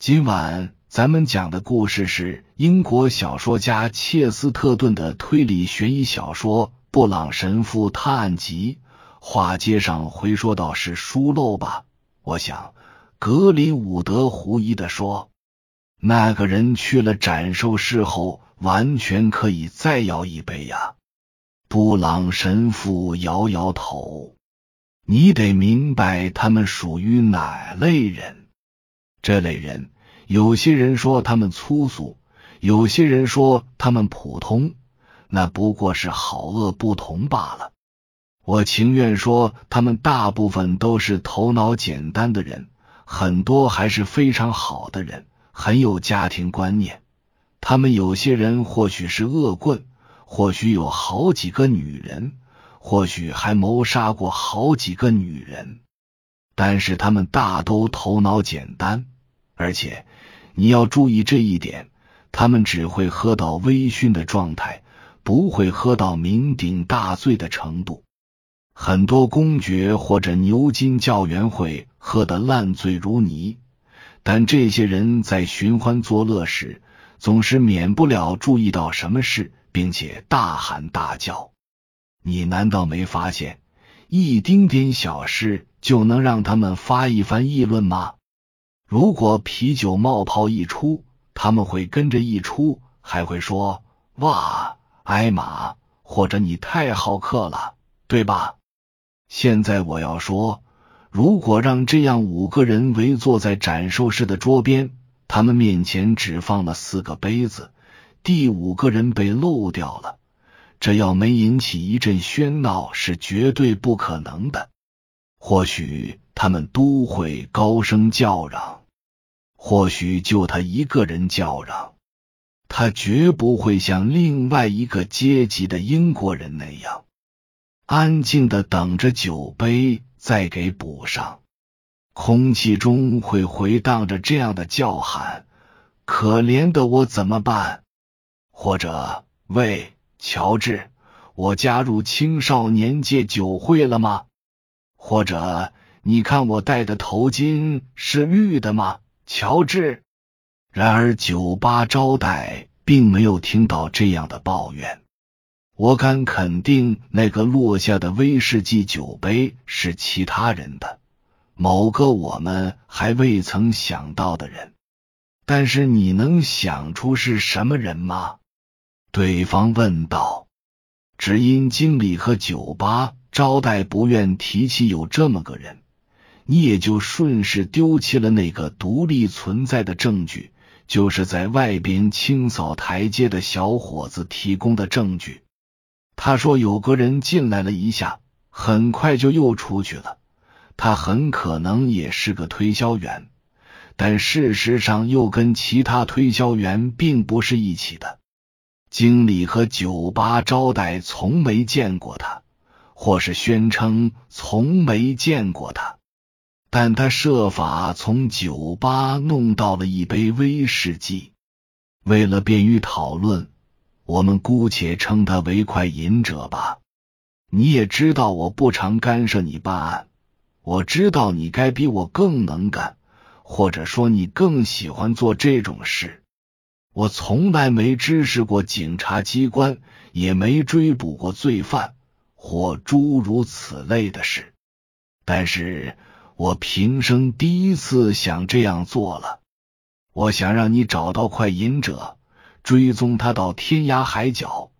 今晚咱们讲的故事是英国小说家切斯特顿的推理悬疑小说《布朗神父探案集》。话接上回说到是疏漏吧？我想，格林伍德狐疑的说：“那个人去了斩兽室后，完全可以再要一杯呀。”布朗神父摇摇头。你得明白，他们属于哪类人？这类人，有些人说他们粗俗，有些人说他们普通，那不过是好恶不同罢了。我情愿说，他们大部分都是头脑简单的人，很多还是非常好的人，很有家庭观念。他们有些人或许是恶棍，或许有好几个女人。或许还谋杀过好几个女人，但是他们大都头脑简单，而且你要注意这一点，他们只会喝到微醺的状态，不会喝到酩酊大醉的程度。很多公爵或者牛津教员会喝得烂醉如泥，但这些人在寻欢作乐时，总是免不了注意到什么事，并且大喊大叫。你难道没发现，一丁点小事就能让他们发一番议论吗？如果啤酒冒泡一出，他们会跟着一出，还会说：“哇，艾玛，或者你太好客了，对吧？”现在我要说，如果让这样五个人围坐在展售室的桌边，他们面前只放了四个杯子，第五个人被漏掉了。这要没引起一阵喧闹是绝对不可能的。或许他们都会高声叫嚷，或许就他一个人叫嚷，他绝不会像另外一个阶级的英国人那样安静的等着酒杯再给补上。空气中会回荡着这样的叫喊：“可怜的我怎么办？”或者“喂。”乔治，我加入青少年界酒会了吗？或者你看我戴的头巾是绿的吗？乔治。然而酒吧招待并没有听到这样的抱怨。我敢肯定，那个落下的威士忌酒杯是其他人的，某个我们还未曾想到的人。但是你能想出是什么人吗？对方问道：“只因经理和酒吧招待不愿提起有这么个人，你也就顺势丢弃了那个独立存在的证据，就是在外边清扫台阶的小伙子提供的证据。他说有个人进来了一下，很快就又出去了。他很可能也是个推销员，但事实上又跟其他推销员并不是一起的。”经理和酒吧招待从没见过他，或是宣称从没见过他，但他设法从酒吧弄到了一杯威士忌。为了便于讨论，我们姑且称他为快饮者吧。你也知道，我不常干涉你办案。我知道你该比我更能干，或者说你更喜欢做这种事。我从来没支持过警察机关，也没追捕过罪犯或诸如此类的事，但是我平生第一次想这样做了。我想让你找到快银者，追踪他到天涯海角，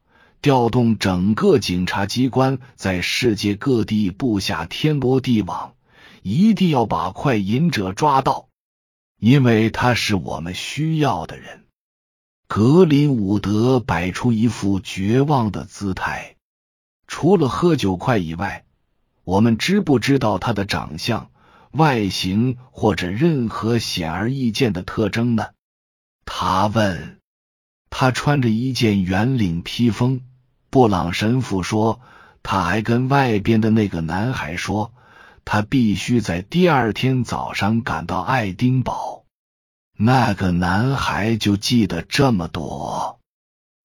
调动整个警察机关，在世界各地布下天罗地网，一定要把快银者抓到，因为他是我们需要的人。格林伍德摆出一副绝望的姿态。除了喝酒快以外，我们知不知道他的长相、外形或者任何显而易见的特征呢？他问。他穿着一件圆领披风。布朗神父说，他还跟外边的那个男孩说，他必须在第二天早上赶到爱丁堡。那个男孩就记得这么多，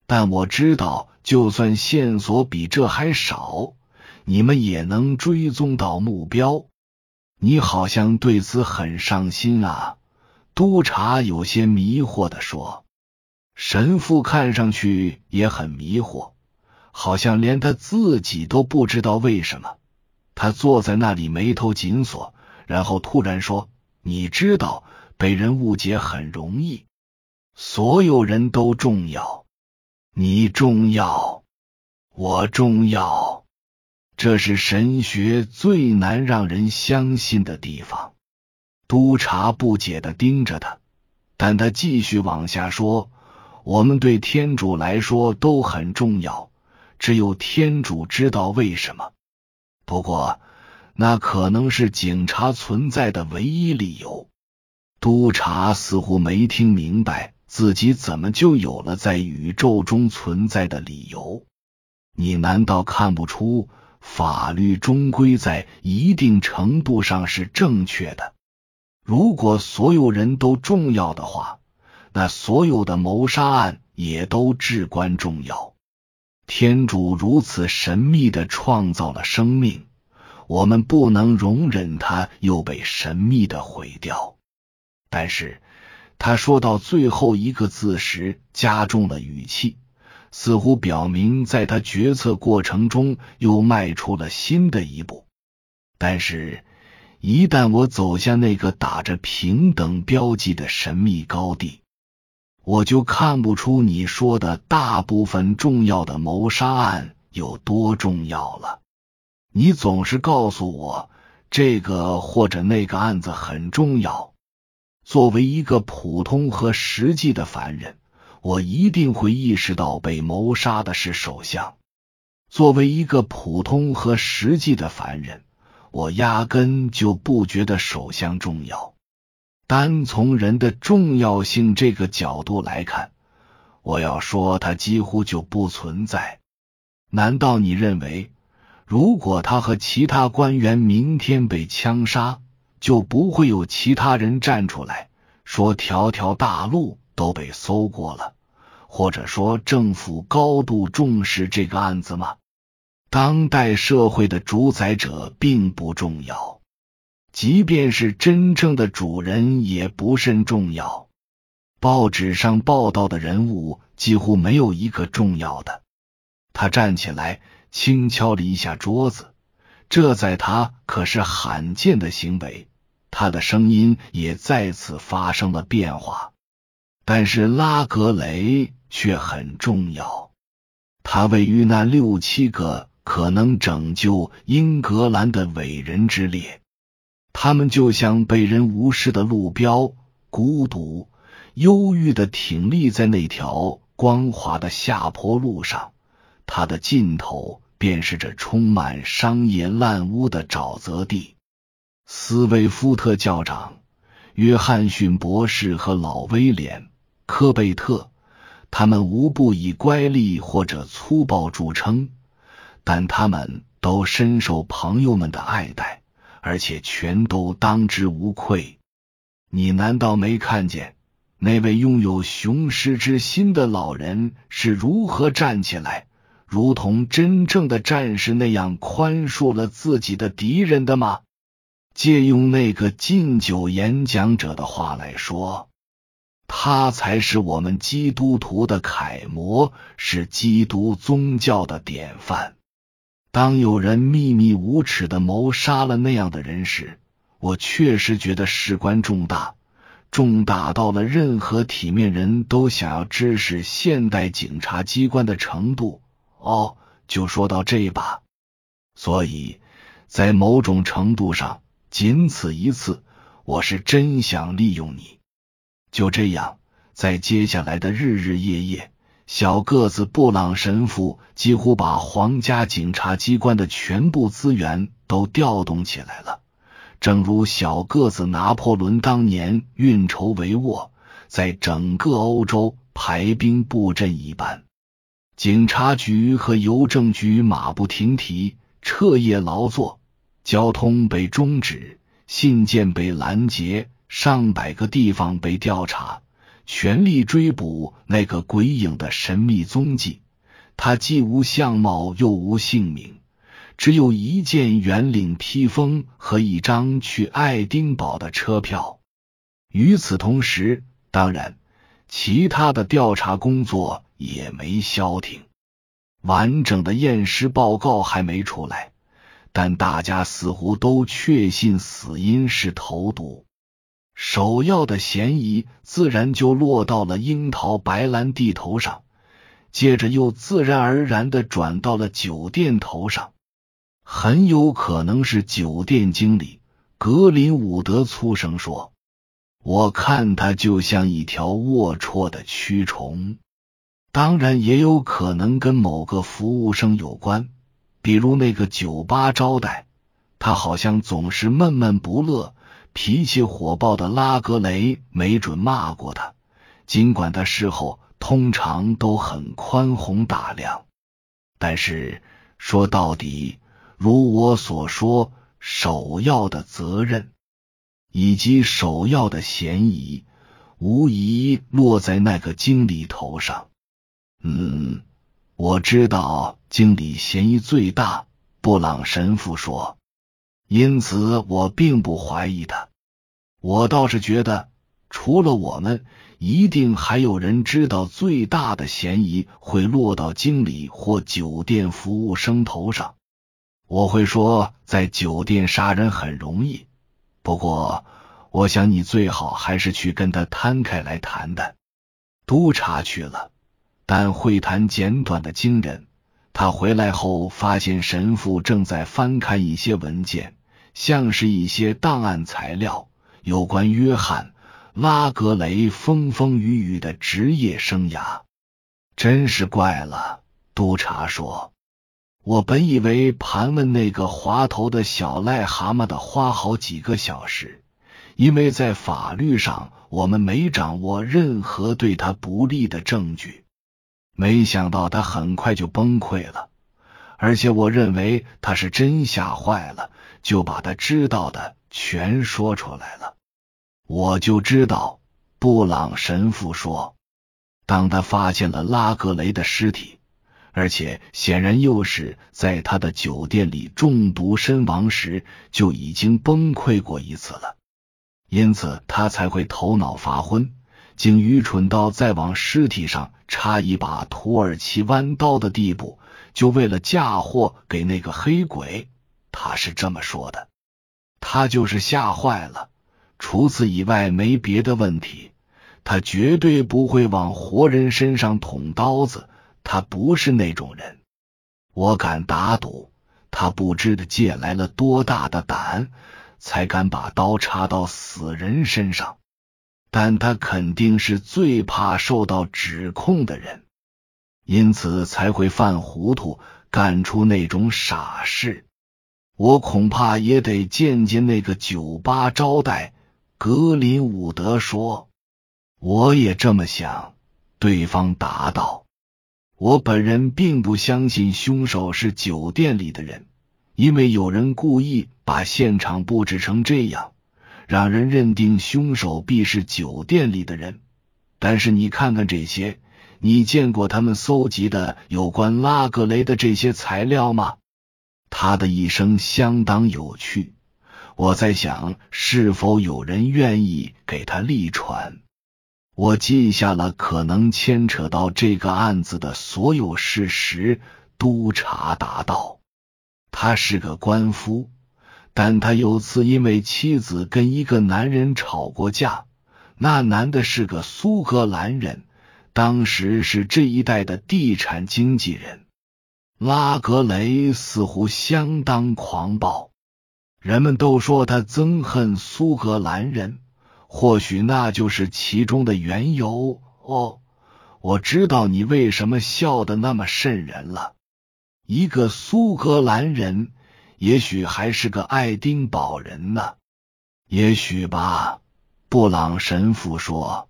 但我知道，就算线索比这还少，你们也能追踪到目标。你好像对此很上心啊，督察有些迷惑的说。神父看上去也很迷惑，好像连他自己都不知道为什么。他坐在那里，眉头紧锁，然后突然说：“你知道，被人误解很容易。所有人都重要，你重要，我重要，这是神学最难让人相信的地方。”督察不解的盯着他，但他继续往下说。我们对天主来说都很重要，只有天主知道为什么。不过，那可能是警察存在的唯一理由。督察似乎没听明白自己怎么就有了在宇宙中存在的理由。你难道看不出，法律终归在一定程度上是正确的？如果所有人都重要的话。那所有的谋杀案也都至关重要。天主如此神秘的创造了生命，我们不能容忍他又被神秘的毁掉。但是他说到最后一个字时加重了语气，似乎表明在他决策过程中又迈出了新的一步。但是，一旦我走向那个打着平等标记的神秘高地，我就看不出你说的大部分重要的谋杀案有多重要了。你总是告诉我这个或者那个案子很重要。作为一个普通和实际的凡人，我一定会意识到被谋杀的是首相。作为一个普通和实际的凡人，我压根就不觉得首相重要。单从人的重要性这个角度来看，我要说他几乎就不存在。难道你认为，如果他和其他官员明天被枪杀，就不会有其他人站出来说条条大路都被搜过了，或者说政府高度重视这个案子吗？当代社会的主宰者并不重要。即便是真正的主人也不甚重要。报纸上报道的人物几乎没有一个重要的。他站起来，轻敲了一下桌子，这在他可是罕见的行为。他的声音也再次发生了变化。但是拉格雷却很重要。他位于那六七个可能拯救英格兰的伟人之列。他们就像被人无视的路标，孤独、忧郁的挺立在那条光滑的下坡路上。它的尽头便是这充满商业烂屋的沼泽地。斯威夫特校长、约翰逊博士和老威廉·科贝特，他们无不以乖戾或者粗暴著称，但他们都深受朋友们的爱戴。而且全都当之无愧。你难道没看见那位拥有雄狮之心的老人是如何站起来，如同真正的战士那样宽恕了自己的敌人的吗？借用那个敬酒演讲者的话来说，他才是我们基督徒的楷模，是基督宗教的典范。当有人秘密无耻的谋杀了那样的人时，我确实觉得事关重大，重大到了任何体面人都想要知识现代警察机关的程度。哦，就说到这吧。所以在某种程度上，仅此一次，我是真想利用你。就这样，在接下来的日日夜夜。小个子布朗神父几乎把皇家警察机关的全部资源都调动起来了，正如小个子拿破仑当年运筹帷幄，在整个欧洲排兵布阵一般。警察局和邮政局马不停蹄，彻夜劳作，交通被终止，信件被拦截，上百个地方被调查。全力追捕那个鬼影的神秘踪迹，他既无相貌又无姓名，只有一件圆领披风和一张去爱丁堡的车票。与此同时，当然，其他的调查工作也没消停。完整的验尸报告还没出来，但大家似乎都确信死因是投毒。首要的嫌疑自然就落到了樱桃白兰地头上，接着又自然而然的转到了酒店头上，很有可能是酒店经理格林伍德粗声说：“我看他就像一条龌龊的蛆虫。”当然，也有可能跟某个服务生有关，比如那个酒吧招待，他好像总是闷闷不乐。脾气火爆的拉格雷没准骂过他，尽管他事后通常都很宽宏大量。但是说到底，如我所说，首要的责任以及首要的嫌疑，无疑落在那个经理头上。嗯，我知道经理嫌疑最大，布朗神父说。因此，我并不怀疑他。我倒是觉得，除了我们，一定还有人知道最大的嫌疑会落到经理或酒店服务生头上。我会说，在酒店杀人很容易，不过，我想你最好还是去跟他摊开来谈谈。督察去了，但会谈简短的惊人。他回来后发现神父正在翻看一些文件。像是一些档案材料，有关约翰·拉格雷风风雨雨的职业生涯。真是怪了，督察说：“我本以为盘问那个滑头的小癞蛤蟆的花好几个小时，因为在法律上我们没掌握任何对他不利的证据。没想到他很快就崩溃了，而且我认为他是真吓坏了。”就把他知道的全说出来了。我就知道，布朗神父说，当他发现了拉格雷的尸体，而且显然又是在他的酒店里中毒身亡时，就已经崩溃过一次了。因此，他才会头脑发昏，竟愚蠢到再往尸体上插一把土耳其弯刀的地步，就为了嫁祸给那个黑鬼。他是这么说的，他就是吓坏了。除此以外，没别的问题。他绝对不会往活人身上捅刀子，他不是那种人。我敢打赌，他不知的借来了多大的胆，才敢把刀插到死人身上。但他肯定是最怕受到指控的人，因此才会犯糊涂，干出那种傻事。我恐怕也得见见那个酒吧招待。格林伍德说：“我也这么想。”对方答道：“我本人并不相信凶手是酒店里的人，因为有人故意把现场布置成这样，让人认定凶手必是酒店里的人。但是你看看这些，你见过他们搜集的有关拉格雷的这些材料吗？”他的一生相当有趣，我在想是否有人愿意给他立传。我记下了可能牵扯到这个案子的所有事实。督察答道：“他是个官夫，但他有次因为妻子跟一个男人吵过架，那男的是个苏格兰人，当时是这一带的地产经纪人。”拉格雷似乎相当狂暴，人们都说他憎恨苏格兰人，或许那就是其中的缘由。哦，我知道你为什么笑得那么瘆人了。一个苏格兰人，也许还是个爱丁堡人呢，也许吧。布朗神父说。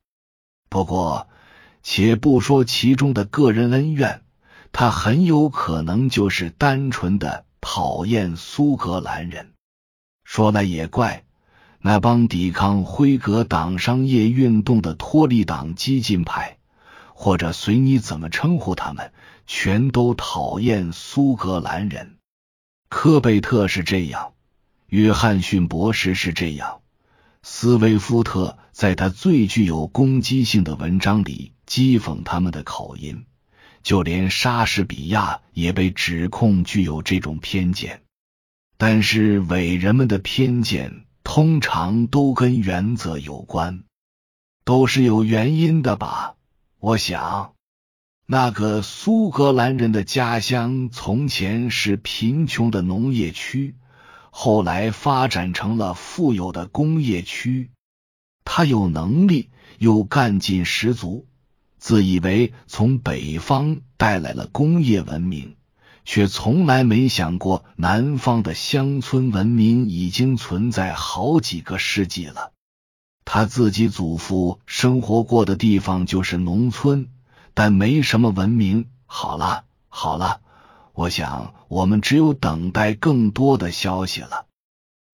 不过，且不说其中的个人恩怨。他很有可能就是单纯的讨厌苏格兰人。说来也怪，那帮抵抗辉格党商业运动的托利党激进派，或者随你怎么称呼他们，全都讨厌苏格兰人。科贝特是这样，约翰逊博士是这样，斯威夫特在他最具有攻击性的文章里讥讽他们的口音，就连莎士比亚也被指控具有这种偏见。但是伟人们的偏见通常都跟原则有关，都是有原因的吧？我想，那个苏格兰人的家乡从前是贫穷的农业区。后来发展成了富有的工业区，他有能力又干劲十足，自以为从北方带来了工业文明，却从来没想过南方的乡村文明已经存在好几个世纪了。他自己祖父生活过的地方就是农村，但没什么文明。好了，好了。我想，我们只有等待更多的消息了。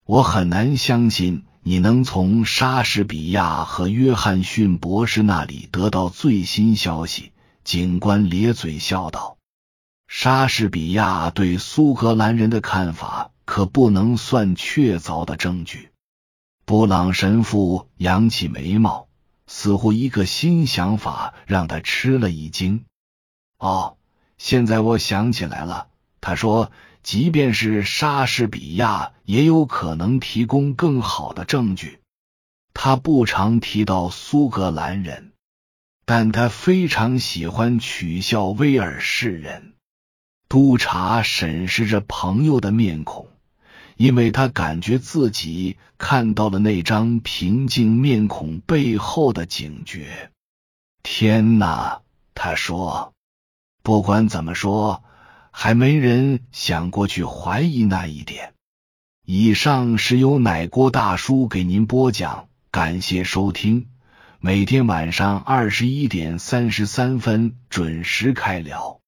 我很难相信你能从莎士比亚和约翰逊博士那里得到最新消息。警官咧嘴笑道：“莎士比亚对苏格兰人的看法可不能算确凿的证据。”布朗神父扬起眉毛，似乎一个新想法让他吃了一惊。哦。现在我想起来了，他说，即便是莎士比亚，也有可能提供更好的证据。他不常提到苏格兰人，但他非常喜欢取笑威尔士人。督察审视着朋友的面孔，因为他感觉自己看到了那张平静面孔背后的警觉。天哪，他说。不管怎么说，还没人想过去怀疑那一点。以上是由奶锅大叔给您播讲，感谢收听。每天晚上二十一点三十三分准时开聊。